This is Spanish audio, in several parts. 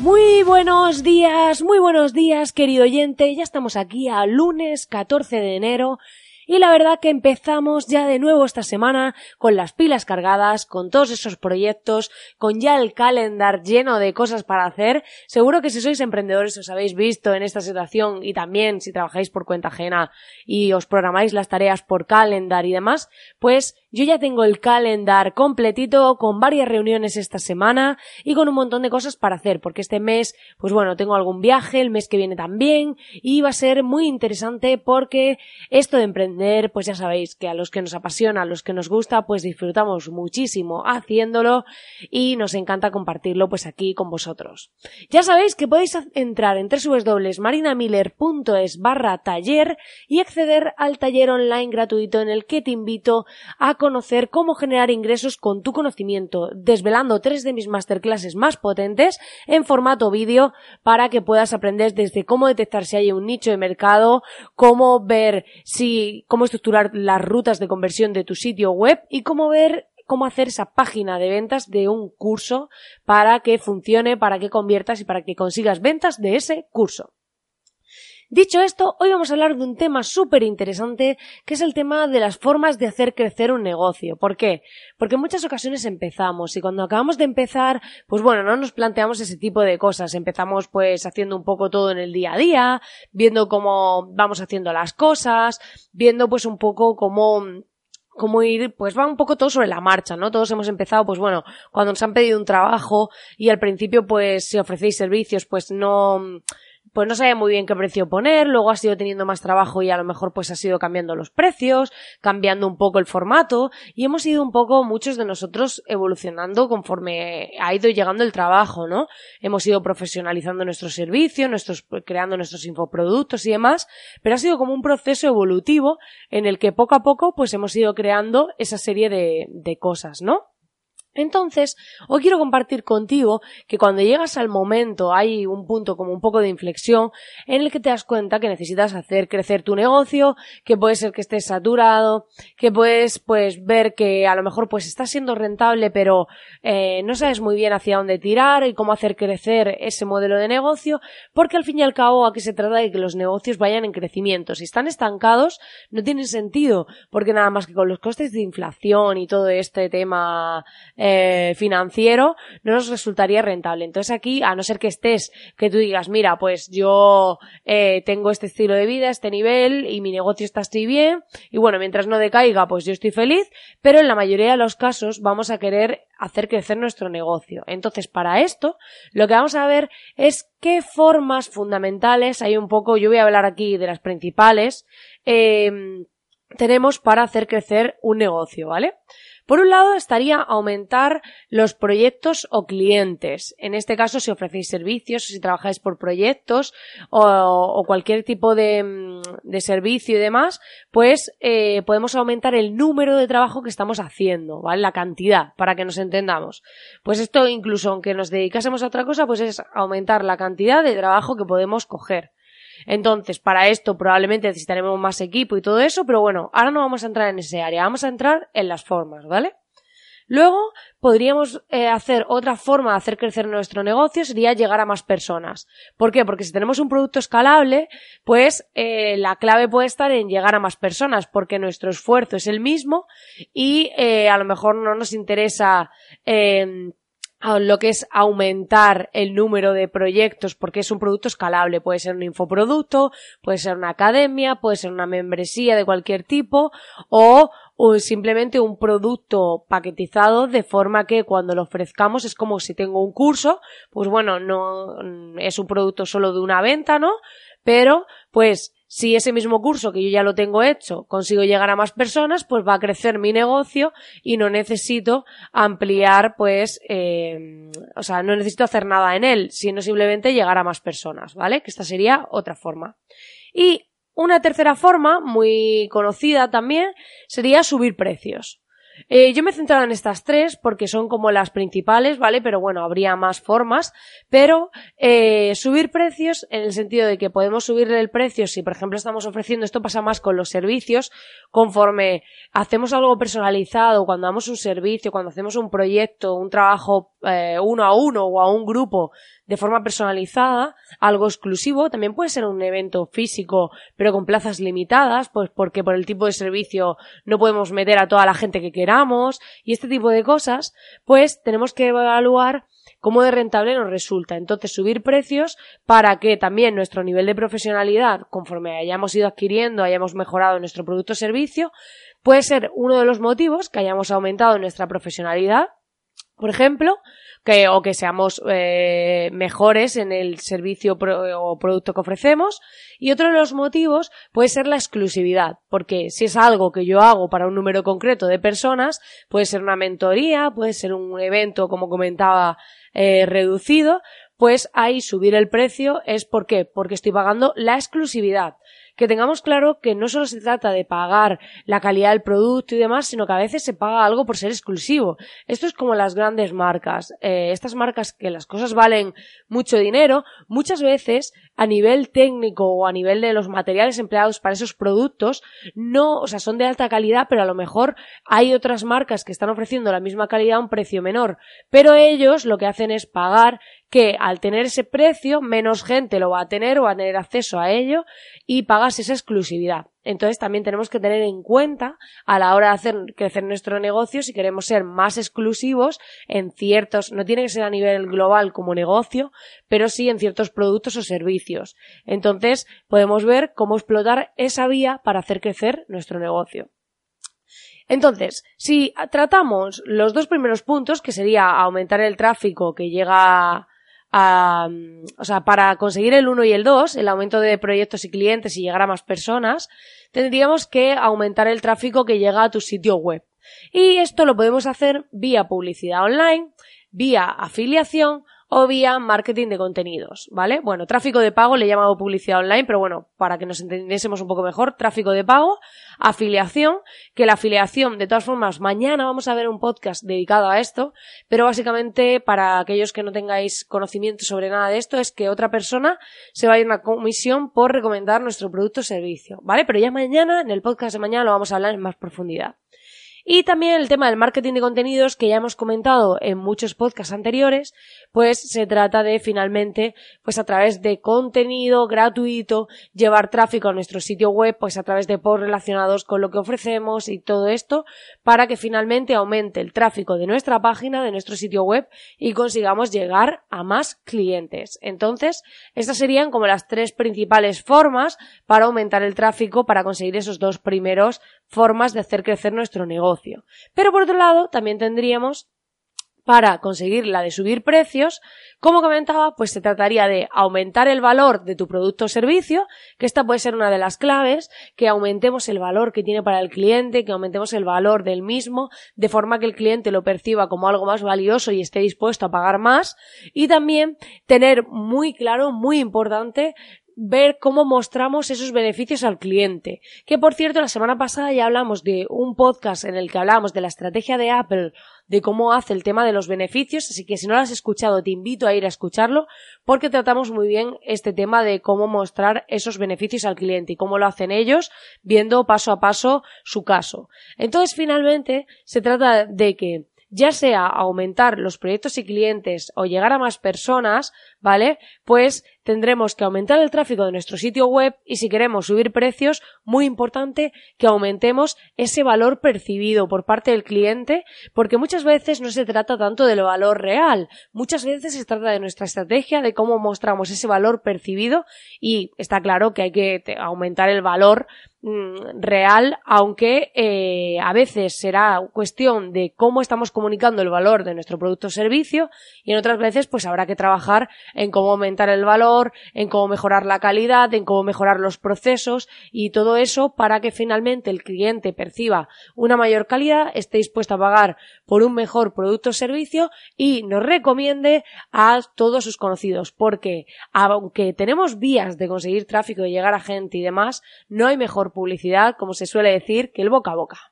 Muy buenos días, muy buenos días, querido oyente. Ya estamos aquí a lunes 14 de enero y la verdad que empezamos ya de nuevo esta semana con las pilas cargadas, con todos esos proyectos, con ya el calendar lleno de cosas para hacer. Seguro que si sois emprendedores os habéis visto en esta situación y también si trabajáis por cuenta ajena y os programáis las tareas por calendar y demás, pues yo ya tengo el calendar completito con varias reuniones esta semana y con un montón de cosas para hacer, porque este mes, pues bueno, tengo algún viaje, el mes que viene también, y va a ser muy interesante porque esto de emprender, pues ya sabéis que a los que nos apasiona, a los que nos gusta, pues disfrutamos muchísimo haciéndolo y nos encanta compartirlo pues aquí con vosotros. Ya sabéis que podéis entrar en www.marinamiller.es barra taller y acceder al taller online gratuito en el que te invito a conocer cómo generar ingresos con tu conocimiento, desvelando tres de mis masterclasses más potentes en formato vídeo para que puedas aprender desde cómo detectar si hay un nicho de mercado, cómo ver si, cómo estructurar las rutas de conversión de tu sitio web y cómo ver cómo hacer esa página de ventas de un curso para que funcione, para que conviertas y para que consigas ventas de ese curso. Dicho esto, hoy vamos a hablar de un tema súper interesante que es el tema de las formas de hacer crecer un negocio. ¿Por qué? Porque en muchas ocasiones empezamos y cuando acabamos de empezar, pues bueno, no nos planteamos ese tipo de cosas. Empezamos pues haciendo un poco todo en el día a día, viendo cómo vamos haciendo las cosas, viendo pues un poco cómo cómo ir, pues va un poco todo sobre la marcha, ¿no? Todos hemos empezado, pues bueno, cuando nos han pedido un trabajo y al principio, pues si ofrecéis servicios, pues no, pues no sabía muy bien qué precio poner, luego has ido teniendo más trabajo y a lo mejor pues has ido cambiando los precios, cambiando un poco el formato y hemos ido un poco muchos de nosotros evolucionando conforme ha ido llegando el trabajo, ¿no? Hemos ido profesionalizando nuestro servicio, nuestros, creando nuestros infoproductos y demás, pero ha sido como un proceso evolutivo en el que poco a poco pues hemos ido creando esa serie de, de cosas, ¿no? Entonces, hoy quiero compartir contigo que cuando llegas al momento hay un punto como un poco de inflexión en el que te das cuenta que necesitas hacer crecer tu negocio, que puede ser que estés saturado, que puedes pues ver que a lo mejor pues estás siendo rentable pero eh, no sabes muy bien hacia dónde tirar y cómo hacer crecer ese modelo de negocio, porque al fin y al cabo aquí se trata de que los negocios vayan en crecimiento. Si están estancados no tienen sentido, porque nada más que con los costes de inflación y todo este tema eh, financiero no nos resultaría rentable. Entonces aquí, a no ser que estés, que tú digas, mira, pues yo eh, tengo este estilo de vida, este nivel y mi negocio está así bien y bueno, mientras no decaiga, pues yo estoy feliz, pero en la mayoría de los casos vamos a querer hacer crecer nuestro negocio. Entonces, para esto, lo que vamos a ver es qué formas fundamentales hay un poco, yo voy a hablar aquí de las principales, eh, tenemos para hacer crecer un negocio, ¿vale? Por un lado estaría aumentar los proyectos o clientes. En este caso, si ofrecéis servicios, si trabajáis por proyectos o, cualquier tipo de, mm, de, servicio y demás, pues eh, podemos aumentar el número de trabajo que estamos haciendo, ¿vale? La cantidad, para que nos entendamos. Pues esto incluso aunque nos dedicásemos a otra cosa, pues es aumentar la cantidad de trabajo que podemos coger. Entonces, para esto probablemente necesitaremos más equipo y todo eso, pero bueno, ahora no vamos a entrar en ese área, vamos a entrar en las formas, ¿vale? Luego podríamos eh, hacer otra forma de hacer crecer nuestro negocio sería llegar a más personas. ¿Por qué? Porque si tenemos un producto escalable, pues eh, la clave puede estar en llegar a más personas, porque nuestro esfuerzo es el mismo y eh, a lo mejor no nos interesa lo que es aumentar el número de proyectos porque es un producto escalable. Puede ser un infoproducto, puede ser una academia, puede ser una membresía de cualquier tipo o, simplemente un producto paquetizado de forma que cuando lo ofrezcamos es como si tengo un curso, pues bueno, no es un producto solo de una venta, ¿no? Pero pues si ese mismo curso que yo ya lo tengo hecho consigo llegar a más personas, pues va a crecer mi negocio y no necesito ampliar, pues, eh, o sea, no necesito hacer nada en él, sino simplemente llegar a más personas, ¿vale? Que esta sería otra forma. Y una tercera forma, muy conocida también, sería subir precios. Eh, yo me he centrado en estas tres porque son como las principales, ¿vale? Pero bueno, habría más formas. Pero eh, subir precios en el sentido de que podemos subirle el precio si, por ejemplo, estamos ofreciendo, esto pasa más con los servicios, conforme hacemos algo personalizado, cuando damos un servicio, cuando hacemos un proyecto, un trabajo eh, uno a uno o a un grupo de forma personalizada, algo exclusivo, también puede ser un evento físico, pero con plazas limitadas, pues porque por el tipo de servicio no podemos meter a toda la gente que queramos, y este tipo de cosas, pues tenemos que evaluar cómo de rentable nos resulta. Entonces, subir precios para que también nuestro nivel de profesionalidad, conforme hayamos ido adquiriendo, hayamos mejorado nuestro producto o servicio, puede ser uno de los motivos que hayamos aumentado nuestra profesionalidad, por ejemplo, que, o que seamos eh, mejores en el servicio o producto que ofrecemos. Y otro de los motivos puede ser la exclusividad, porque si es algo que yo hago para un número concreto de personas, puede ser una mentoría, puede ser un evento, como comentaba, eh, reducido, pues ahí subir el precio es ¿por qué? Porque estoy pagando la exclusividad que tengamos claro que no solo se trata de pagar la calidad del producto y demás, sino que a veces se paga algo por ser exclusivo. Esto es como las grandes marcas. Eh, estas marcas que las cosas valen mucho dinero, muchas veces a nivel técnico o a nivel de los materiales empleados para esos productos, no, o sea, son de alta calidad, pero a lo mejor hay otras marcas que están ofreciendo la misma calidad a un precio menor. Pero ellos lo que hacen es pagar que al tener ese precio, menos gente lo va a tener o va a tener acceso a ello y pagas esa exclusividad. Entonces también tenemos que tener en cuenta a la hora de hacer crecer nuestro negocio si queremos ser más exclusivos en ciertos, no tiene que ser a nivel global como negocio, pero sí en ciertos productos o servicios. Entonces podemos ver cómo explotar esa vía para hacer crecer nuestro negocio. Entonces, si tratamos los dos primeros puntos, que sería aumentar el tráfico que llega o sea, para conseguir el 1 y el 2, el aumento de proyectos y clientes y llegar a más personas, tendríamos que aumentar el tráfico que llega a tu sitio web. Y esto lo podemos hacer vía publicidad online, vía afiliación o vía marketing de contenidos, ¿vale? Bueno, tráfico de pago le he llamado publicidad online, pero bueno, para que nos entendiésemos un poco mejor, tráfico de pago, afiliación, que la afiliación, de todas formas, mañana vamos a ver un podcast dedicado a esto, pero básicamente para aquellos que no tengáis conocimiento sobre nada de esto, es que otra persona se va a ir a una comisión por recomendar nuestro producto o servicio, ¿vale? Pero ya mañana, en el podcast de mañana, lo vamos a hablar en más profundidad. Y también el tema del marketing de contenidos que ya hemos comentado en muchos podcasts anteriores, pues se trata de finalmente, pues a través de contenido gratuito, llevar tráfico a nuestro sitio web, pues a través de posts relacionados con lo que ofrecemos y todo esto, para que finalmente aumente el tráfico de nuestra página, de nuestro sitio web y consigamos llegar a más clientes. Entonces, estas serían como las tres principales formas para aumentar el tráfico, para conseguir esos dos primeros formas de hacer crecer nuestro negocio. Pero por otro lado, también tendríamos para conseguir la de subir precios, como comentaba, pues se trataría de aumentar el valor de tu producto o servicio, que esta puede ser una de las claves, que aumentemos el valor que tiene para el cliente, que aumentemos el valor del mismo, de forma que el cliente lo perciba como algo más valioso y esté dispuesto a pagar más, y también tener muy claro, muy importante, ver cómo mostramos esos beneficios al cliente. Que por cierto, la semana pasada ya hablamos de un podcast en el que hablamos de la estrategia de Apple, de cómo hace el tema de los beneficios, así que si no lo has escuchado te invito a ir a escucharlo porque tratamos muy bien este tema de cómo mostrar esos beneficios al cliente y cómo lo hacen ellos viendo paso a paso su caso. Entonces finalmente se trata de que ya sea aumentar los proyectos y clientes o llegar a más personas, ¿vale? Pues tendremos que aumentar el tráfico de nuestro sitio web y si queremos subir precios, muy importante que aumentemos ese valor percibido por parte del cliente, porque muchas veces no se trata tanto del valor real, muchas veces se trata de nuestra estrategia, de cómo mostramos ese valor percibido y está claro que hay que aumentar el valor real, aunque eh, a veces será cuestión de cómo estamos comunicando el valor de nuestro producto o servicio y en otras veces pues habrá que trabajar en cómo aumentar el valor, en cómo mejorar la calidad, en cómo mejorar los procesos y todo eso para que finalmente el cliente perciba una mayor calidad, esté dispuesto a pagar por un mejor producto o servicio y nos recomiende a todos sus conocidos porque aunque tenemos vías de conseguir tráfico y llegar a gente y demás, no hay mejor publicidad, como se suele decir, que el boca a boca.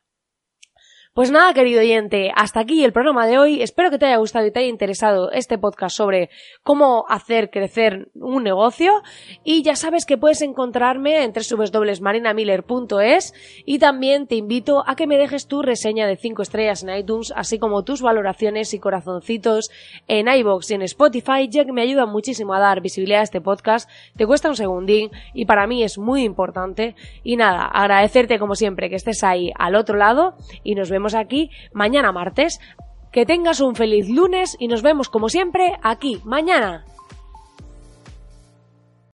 Pues nada, querido oyente, hasta aquí el programa de hoy. Espero que te haya gustado y te haya interesado este podcast sobre cómo hacer crecer un negocio. Y ya sabes que puedes encontrarme en www.marinamiller.es y también te invito a que me dejes tu reseña de 5 estrellas en iTunes, así como tus valoraciones y corazoncitos en iBox y en Spotify, ya que me ayuda muchísimo a dar visibilidad a este podcast. Te cuesta un segundín y para mí es muy importante. Y nada, agradecerte como siempre que estés ahí al otro lado y nos vemos aquí mañana martes. Que tengas un feliz lunes y nos vemos como siempre aquí mañana.